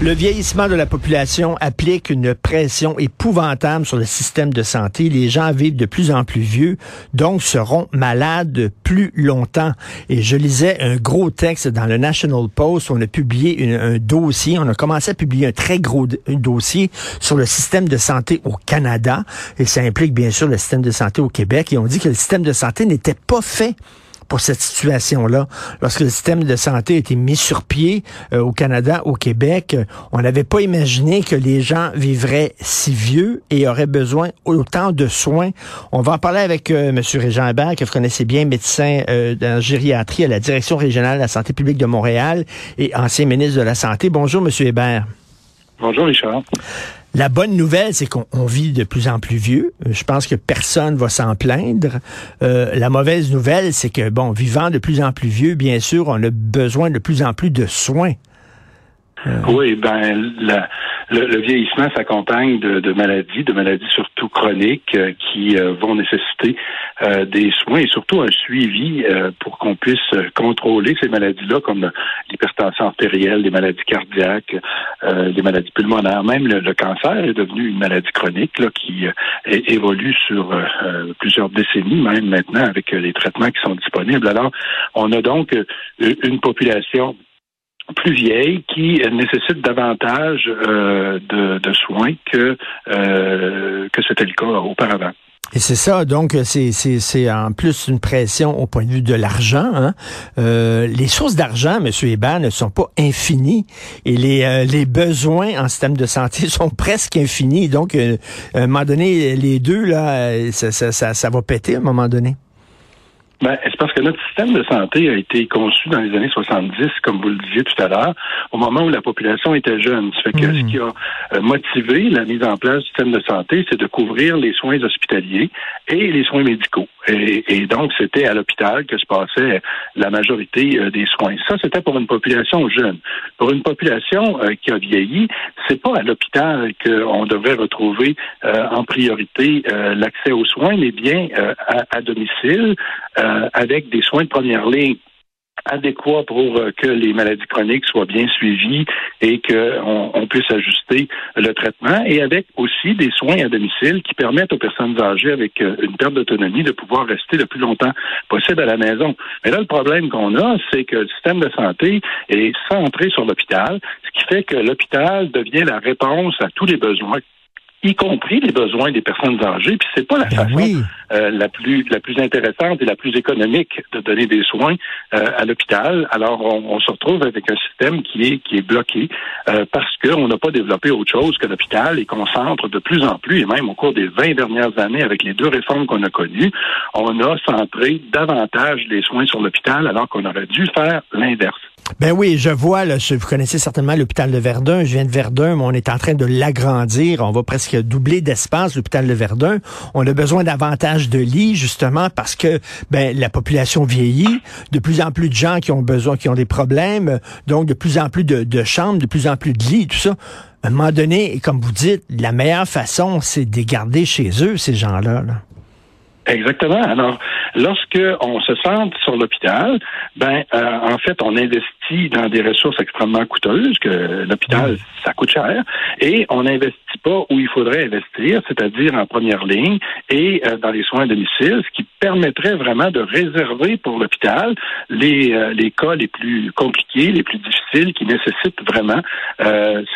Le vieillissement de la population applique une pression épouvantable sur le système de santé. Les gens vivent de plus en plus vieux, donc seront malades plus longtemps. Et je lisais un gros texte dans le National Post. On a publié un dossier, on a commencé à publier un très gros dossier sur le système de santé au Canada. Et ça implique bien sûr le système de santé au Québec. Et on dit que le système de santé n'était pas fait pour cette situation-là. Lorsque le système de santé a été mis sur pied euh, au Canada, au Québec, on n'avait pas imaginé que les gens vivraient si vieux et auraient besoin autant de soins. On va en parler avec euh, M. Régent Hébert, que vous connaissez bien, médecin euh, en gériatrie à la Direction régionale de la santé publique de Montréal et ancien ministre de la Santé. Bonjour, M. Hébert. Bonjour, Richard. La bonne nouvelle, c'est qu'on vit de plus en plus vieux. Euh, je pense que personne va s'en plaindre. Euh, la mauvaise nouvelle, c'est que, bon, vivant de plus en plus vieux, bien sûr, on a besoin de plus en plus de soins. Euh. Oui, ben le, vieillissement s'accompagne de, maladies, de maladies surtout chroniques qui vont nécessiter des soins et surtout un suivi pour qu'on puisse contrôler ces maladies-là, comme l'hypertension artérielle, les maladies cardiaques, les maladies pulmonaires, même le, cancer est devenu une maladie chronique là, qui évolue sur plusieurs décennies, même maintenant avec les traitements qui sont disponibles. Alors, on a donc une population plus vieille qui nécessite davantage euh, de, soins que euh, que c'était le cas auparavant. Et c'est ça, donc c'est en plus une pression au point de vue de l'argent. Hein. Euh, les sources d'argent, M. Hébert, ne sont pas infinies et les, les besoins en système de santé sont presque infinis. Donc, à un moment donné, les deux, là, ça, ça, ça, ça va péter à un moment donné. Ben, c'est parce que notre système de santé a été conçu dans les années 70, comme vous le disiez tout à l'heure, au moment où la population était jeune. Ça fait que ce hmm. qui a euh, motivé la mise en place du système de santé, c'est de couvrir les soins hospitaliers et les soins médicaux. Et, donc, c'était à l'hôpital que se passait la majorité euh, des soins. Ça, c'était pour une population jeune. Pour une population euh, qui a vieilli, c'est pas à l'hôpital qu'on devrait retrouver en priorité l'accès aux soins, mais bien à, à domicile euh, avec des soins de première ligne adéquats pour euh, que les maladies chroniques soient bien suivies et qu'on on puisse ajuster le traitement et avec aussi des soins à domicile qui permettent aux personnes âgées avec euh, une perte d'autonomie de pouvoir rester le plus longtemps possible à la maison. Mais là, le problème qu'on a, c'est que le système de santé est centré sur l'hôpital, ce qui fait que l'hôpital devient la réponse à tous les besoins y compris les besoins des personnes âgées. Puis c'est pas la ben façon euh, la plus la plus intéressante et la plus économique de donner des soins euh, à l'hôpital. Alors on, se retrouve avec un système qui est qui est bloqué euh, parce qu'on n'a pas développé autre chose que l'hôpital et qu'on centre de plus en plus et même au cours des 20 dernières années avec les deux réformes qu'on a connues, on a centré davantage les soins sur l'hôpital alors qu'on aurait dû faire l'inverse. Ben oui, je vois, là, vous connaissez certainement l'hôpital de Verdun. Je viens de Verdun, mais on est en train de l'agrandir. On va presque doubler d'espace, l'hôpital de Verdun. On a besoin davantage de lits, justement, parce que ben, la population vieillit. De plus en plus de gens qui ont besoin, qui ont des problèmes. Donc, de plus en plus de, chambres, de plus en plus de lits, tout ça. À un moment donné, comme vous dites, la meilleure façon, c'est de garder chez eux, ces gens-là. Là. Exactement. Alors, lorsque on se centre sur l'hôpital, ben euh, en fait, on investit dans des ressources extrêmement coûteuses, que l'hôpital, ça coûte cher, et on n'investit pas où il faudrait investir, c'est-à-dire en première ligne et euh, dans les soins à domicile, ce qui permettrait vraiment de réserver pour l'hôpital les, euh, les cas les plus compliqués, les plus difficiles, qui nécessitent vraiment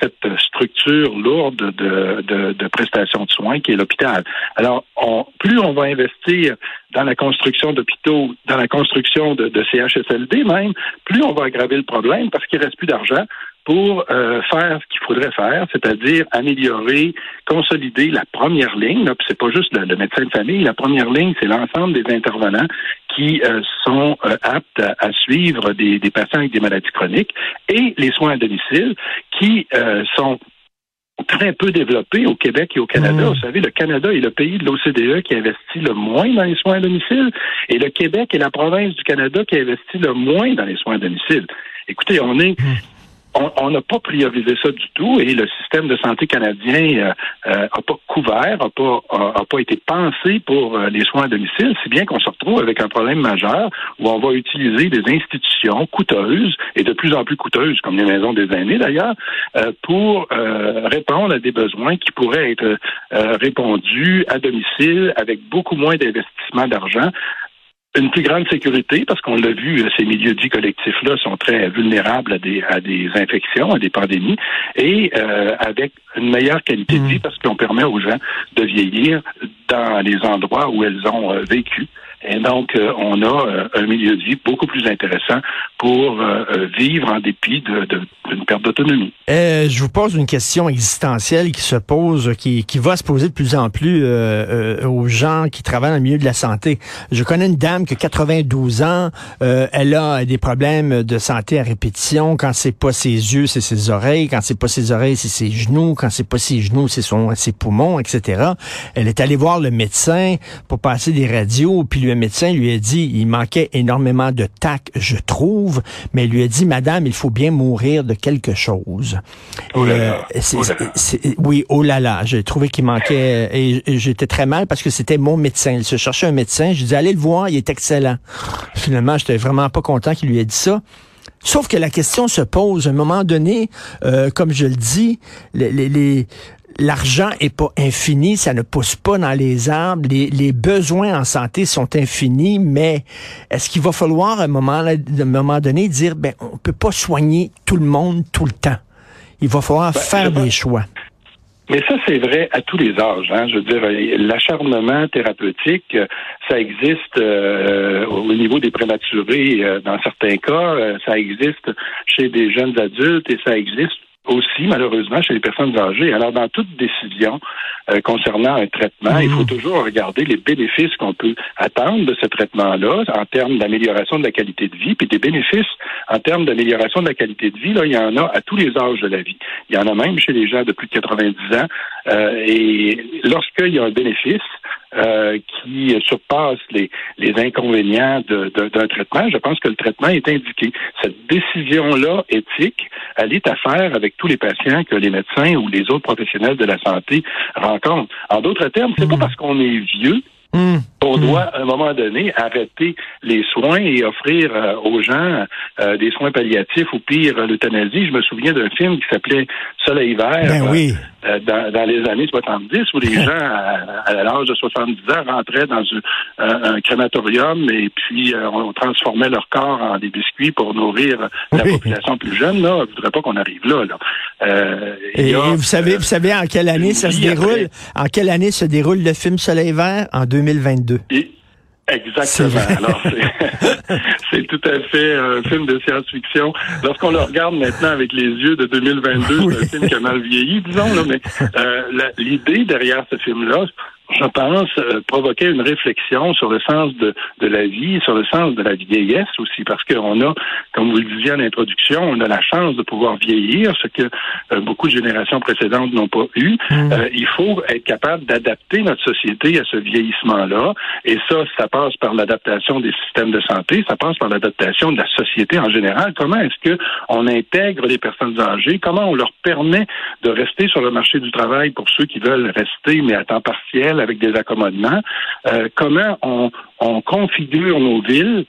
cette structure lourde de, de, de prestations de soins qui est l'hôpital. Alors, on, plus on va investir dans la construction d'hôpitaux, dans la construction de, CHSLD même, plus on va aggraver le problème parce qu'il reste plus d'argent pour euh, faire ce qu'il faudrait faire, c'est-à-dire améliorer, consolider la première ligne. Là, c'est pas juste le, médecin de famille. La première ligne, c'est l'ensemble des intervenants qui euh, sont euh, aptes à, suivre des, des, patients avec des maladies chroniques et les soins à domicile qui sont très peu développé au Québec et au Canada. Hmm. Vous savez, le Canada est le pays de l'OCDE qui investit le moins dans les soins à domicile et le Québec est la province du Canada qui investit le moins dans les soins à domicile. Écoutez, on est... On n'a pas priorisé ça du tout et le système de santé canadien n'a pas couvert, n'a pas, a, pas été pensé pour les soins à domicile, si bien qu'on se retrouve avec un problème majeur où on va utiliser des institutions coûteuses et de plus en plus coûteuses, comme les maisons des aînés d'ailleurs, pour répondre à des besoins qui pourraient être répondus à domicile avec beaucoup moins d'investissement d'argent une plus grande sécurité, parce qu'on l'a vu, ces milieux dits collectifs-là sont très vulnérables à des, à des infections, à des pandémies, et euh, avec une meilleure qualité de mmh. vie, parce qu'on permet aux gens de vieillir dans les endroits où elles ont euh, vécu. Et donc, euh, on a euh, un milieu de vie beaucoup plus intéressant pour euh, vivre en dépit d'une de, perte d'autonomie. je vous pose une question existentielle qui se pose, qui, qui va se poser de plus en plus aux gens qui travaillent dans le milieu de la santé. Je connais une dame qui a 92 ans, elle a des problèmes de santé à répétition. Quand c'est pas ses yeux, c'est ses oreilles. Quand c'est pas ses oreilles, c'est ses genoux. Quand c'est pas ses genoux, c'est son ses poumons, etc. Elle est allée voir le médecin pour passer des radios, puis le médecin lui a dit, il manquait énormément de tact, je trouve, mais il lui a dit, Madame, il faut bien mourir de quelque chose. Oh là oui, oh là là, j'ai trouvé qu'il manquait, et, j'étais très mal parce que c'était mon médecin. Il se cherchait un médecin, je dis, allez le voir, il est excellent. Finalement, j'étais vraiment pas content qu'il lui ait dit ça. Sauf que la question se pose à un moment donné, euh, comme je le dis, les, les, l'argent est pas infini, ça ne pousse pas dans les arbres. Les, besoins en santé sont infinis, mais est-ce qu'il va falloir à un moment, à un moment donné dire, ben, on peut pas soigner tout le monde tout le temps? Il va falloir ben, faire des choix. Mais ça, c'est vrai à tous les âges. Hein. Je veux dire, l'acharnement thérapeutique, ça existe euh, au niveau des prématurés euh, dans certains cas, euh, ça existe chez des jeunes adultes et ça existe aussi, malheureusement, chez les personnes âgées. Alors, dans toute décision euh, concernant un traitement, il faut mmh. toujours regarder les bénéfices qu'on peut attendre de ce traitement-là en termes d'amélioration de la qualité de vie, puis des bénéfices en termes d'amélioration de la qualité de vie, là, il y en a à tous les âges de la vie. Il y en a même chez les gens de plus de 90 ans. Euh, et lorsqu'il y a un bénéfice, euh, qui surpasse les, les inconvénients d'un traitement, je pense que le traitement est indiqué. Cette décision-là éthique, elle est à faire avec tous les patients que les médecins ou les autres professionnels de la santé rencontrent. En d'autres termes, c'est pas hmm. parce qu'on est vieux Hmm. On hmm. doit, à un moment donné, arrêter les soins et offrir euh, aux gens euh, des soins palliatifs ou pire, l'euthanasie. Je me souviens d'un film qui s'appelait Soleil vert ben euh, dans, les années 70 où les gens, à, l'âge de 70 ans, rentraient dans un, crématorium et puis on transformait leur corps en des biscuits pour nourrir la population plus jeune. Là, je voudrais pas qu'on arrive là. Et, vous savez, vous savez en quelle année ça se déroule? En quelle année se déroule le film Soleil vert? En 2022. exactement. Alors, c'est tout à fait un film de science-fiction. Lorsqu'on le regarde maintenant avec les yeux de 2022, c'est un film qui a mal vieilli, disons, là, mais euh, l'idée derrière ce film-là, je pense, euh, provoquer une réflexion sur le sens de, de la vie, sur le sens de la vieillesse aussi, parce qu'on a, comme vous le disiez en introduction, on a la chance de pouvoir vieillir, ce que euh, beaucoup de générations précédentes n'ont pas eu. Mmh. Euh, il faut être capable d'adapter notre société à ce vieillissement-là, et ça, ça passe par l'adaptation des systèmes de santé, ça passe par l'adaptation de la société en général. Comment est-ce que on intègre les personnes âgées? Comment on leur permet de rester sur le marché du travail pour ceux qui veulent rester, mais à temps partiel avec des accommodements, euh, comment on, configure nos villes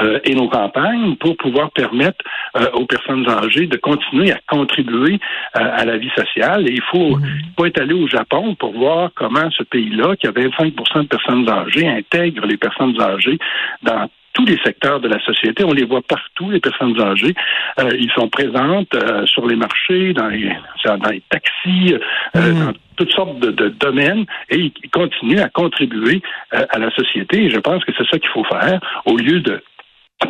euh, et nos campagnes pour pouvoir permettre euh, aux personnes âgées de continuer à contribuer à la vie sociale. Et il faut, mmh. faut être allé au Japon pour voir comment ce pays-là, qui a 25% de personnes âgées, intègre les personnes âgées dans tous les secteurs de la société. On les voit partout, les personnes âgées. Euh, ils sont présentes euh, sur les marchés, dans les, dans les taxis, euh, mm. dans toutes sortes de, de, domaines, et ils continuent à contribuer à la société. Et je pense que c'est ça qu'il faut faire, au lieu de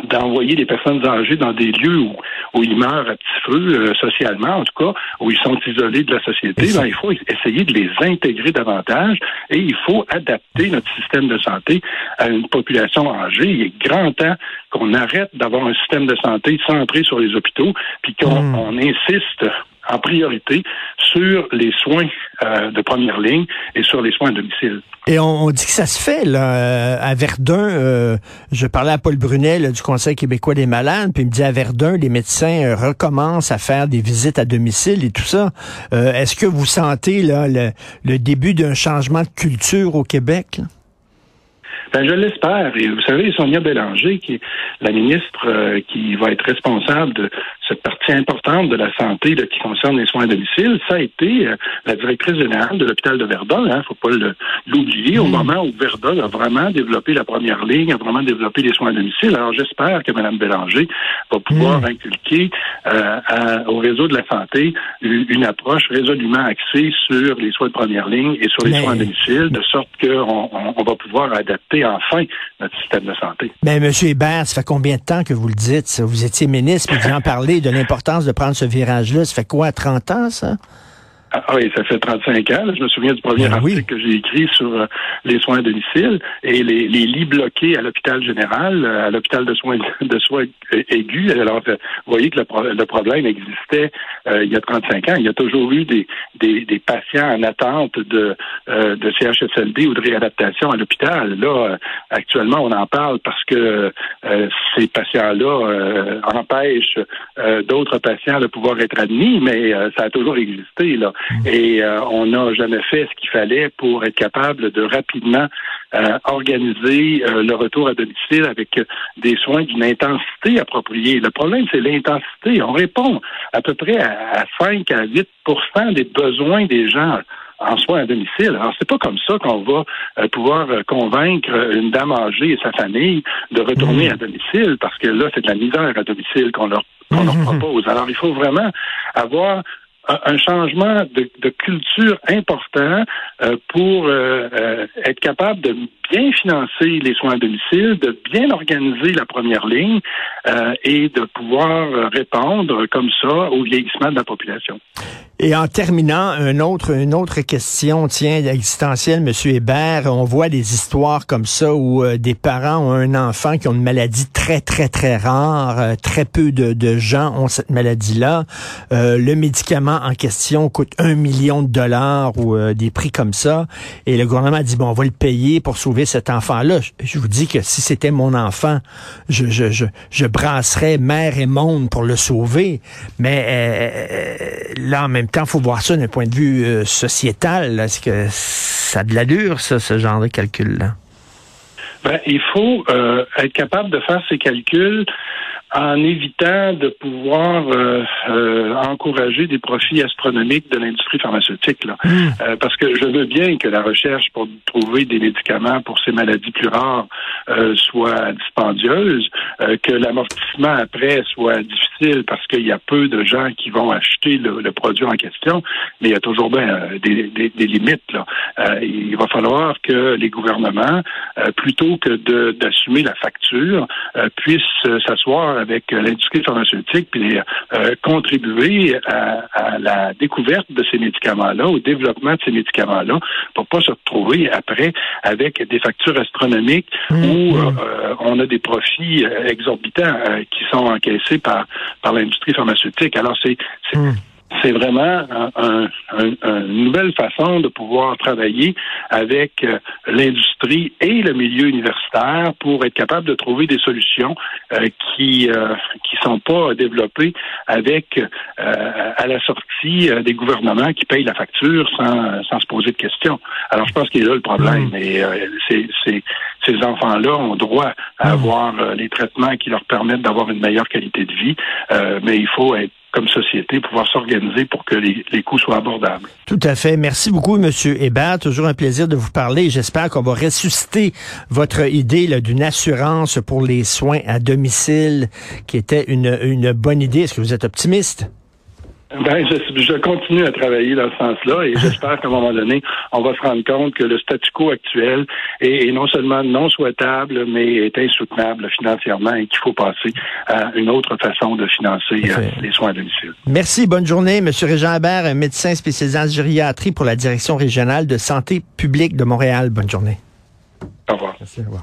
d'envoyer les personnes âgées dans des lieux où, où ils meurent à petit feu, euh, socialement en tout cas, où ils sont isolés de la société, ben, il faut essayer de les intégrer davantage et il faut adapter notre système de santé à une population âgée. Il est grand temps qu'on arrête d'avoir un système de santé centré sur les hôpitaux, puis qu'on hmm. insiste en priorité sur les soins euh, de première ligne et sur les soins à domicile. Et on, dit que ça se fait là à Verdun. Euh, je parlais à Paul Brunet du Conseil québécois des malades, puis il me dit à Verdun, les médecins euh, recommencent à faire des visites à domicile et tout ça. Est-ce que vous sentez là le, début d'un changement de culture au Québec? Ben, je l'espère. Et vous savez, Sonia Bélanger, qui est la ministre qui va être responsable de cette partie importante de la santé qui concerne les soins à domicile, ça a été euh, la directrice générale de l'hôpital de Verdun. Il hein, ne faut pas l'oublier, au hmm. moment où Verdun a vraiment développé la première ligne, a vraiment développé les soins à domicile. Alors j'espère que Mme Bélanger va pouvoir hmm. inculquer euh, au réseau de la santé une approche résolument axée sur les soins de première ligne et sur les soins à domicile, de sorte qu'on on, va pouvoir adapter enfin notre système de santé. Mais M. Hébert, ça fait combien de temps que vous le dites? Vous étiez ministre, vous en parlez de l'importance de prendre ce virage-là. Ça fait quoi, 30 ans, ça? Ah, ah oui, ça fait 35 ans. Je me souviens du premier ben article que j'ai écrit sur euh, les soins à domicile et les, lits bloqués à l'hôpital général, euh, à l'hôpital de soins de soins aigus. Alors, euh, vous voyez que le, problème existait il y a 35 ans. Il y a toujours eu des, des, patients en attente de, de CHSLD ou de réadaptation à l'hôpital. Là, actuellement, on en parle parce que ces patients-là empêchent d'autres patients de pouvoir être admis, mais ça a toujours existé. Là. Et euh, on n'a jamais fait ce qu'il fallait pour être capable de rapidement euh, organiser euh, le retour à domicile avec des soins d'une intensité appropriée. Le problème, c'est l'intensité. On répond à peu près à, 5 à 8% des besoins des gens en soins à domicile. Alors, c'est pas comme ça qu'on va pouvoir convaincre une dame âgée et sa famille de retourner mmh. à domicile, parce que là, c'est de la misère à domicile qu'on leur, leur mmh. propose. Alors, il faut vraiment avoir un changement de, culture important euh, pour euh, euh, être capable de bien financer les soins à domicile, de bien organiser la première ligne et de pouvoir répondre comme ça au vieillissement de la population. Et en terminant, un autre, une autre question, tiens, existentielle, Monsieur Hébert, on voit des histoires comme ça où euh, des parents ont un enfant qui ont une maladie très, très, très rare. Euh, très peu de, de, gens ont cette maladie-là. Euh, le médicament en question coûte un million de dollars ou des prix comme ça. Et le gouvernement a dit, bon, on va le payer pour sauver cet enfant-là. Je, vous dis que si c'était mon enfant, je, je, je, je brasserais mère et monde pour le sauver. Mais là, en même temps, faut voir ça d'un point de vue euh, sociétal. Est-ce que ça a de l'allure, ça, ce genre de calcul-là? Ben, il faut euh, être capable de faire ces calculs en évitant de pouvoir euh, euh, encourager des profits astronomiques de l'industrie pharmaceutique. Là. Hmm. Euh, parce que je veux bien que la recherche pour trouver des médicaments pour ces maladies plus rares soit dispendieuse, que l'amortissement après soit difficile parce qu'il y a peu de gens qui vont acheter le, produit en question, mais il y a toujours bien des, des, des, limites. Là. il va falloir que les gouvernements, plutôt que d'assumer la facture, puissent s'asseoir avec euh, l'industrie pharmaceutique puis euh, contribuer à, la découverte de ces médicaments-là, au développement de ces médicaments-là, pour pas se retrouver après avec des factures astronomiques mmh, où mmh. Euh, on a des profits exorbitants qui sont encaissés par par l'industrie pharmaceutique. Alors c'est mmh c'est vraiment une nouvelle façon de pouvoir travailler avec euh, l'industrie et le milieu universitaire pour être capable de trouver des solutions euh, qui euh, qui sont pas développées avec à la sortie des gouvernements qui payent la facture sans, sans se poser de questions. Alors je pense qu'il y a là le problème. Et c'est, ces enfants-là ont droit à avoir les traitements qui leur permettent d'avoir une meilleure qualité de vie, mais il faut être comme société, pouvoir s'organiser pour que les, coûts soient abordables. Tout à fait. Merci beaucoup, Monsieur Hébert. Toujours un plaisir de vous parler. J'espère qu'on va ressusciter votre idée d'une assurance pour les soins à domicile, qui était une, une bonne idée. Est-ce que vous êtes optimiste? Ben, je, continue à travailler dans ce sens-là et j'espère qu'à un moment donné, on va se rendre compte que le statu quo actuel est, non seulement non souhaitable, mais est insoutenable financièrement et qu'il faut passer à une autre façon de financer euh, les soins à domicile. Merci, bonne journée. Monsieur Régent Hébert, médecin spécialisé en gériatrie pour la Direction régionale de santé publique de Montréal. Bonne journée. Au revoir. Merci, au revoir.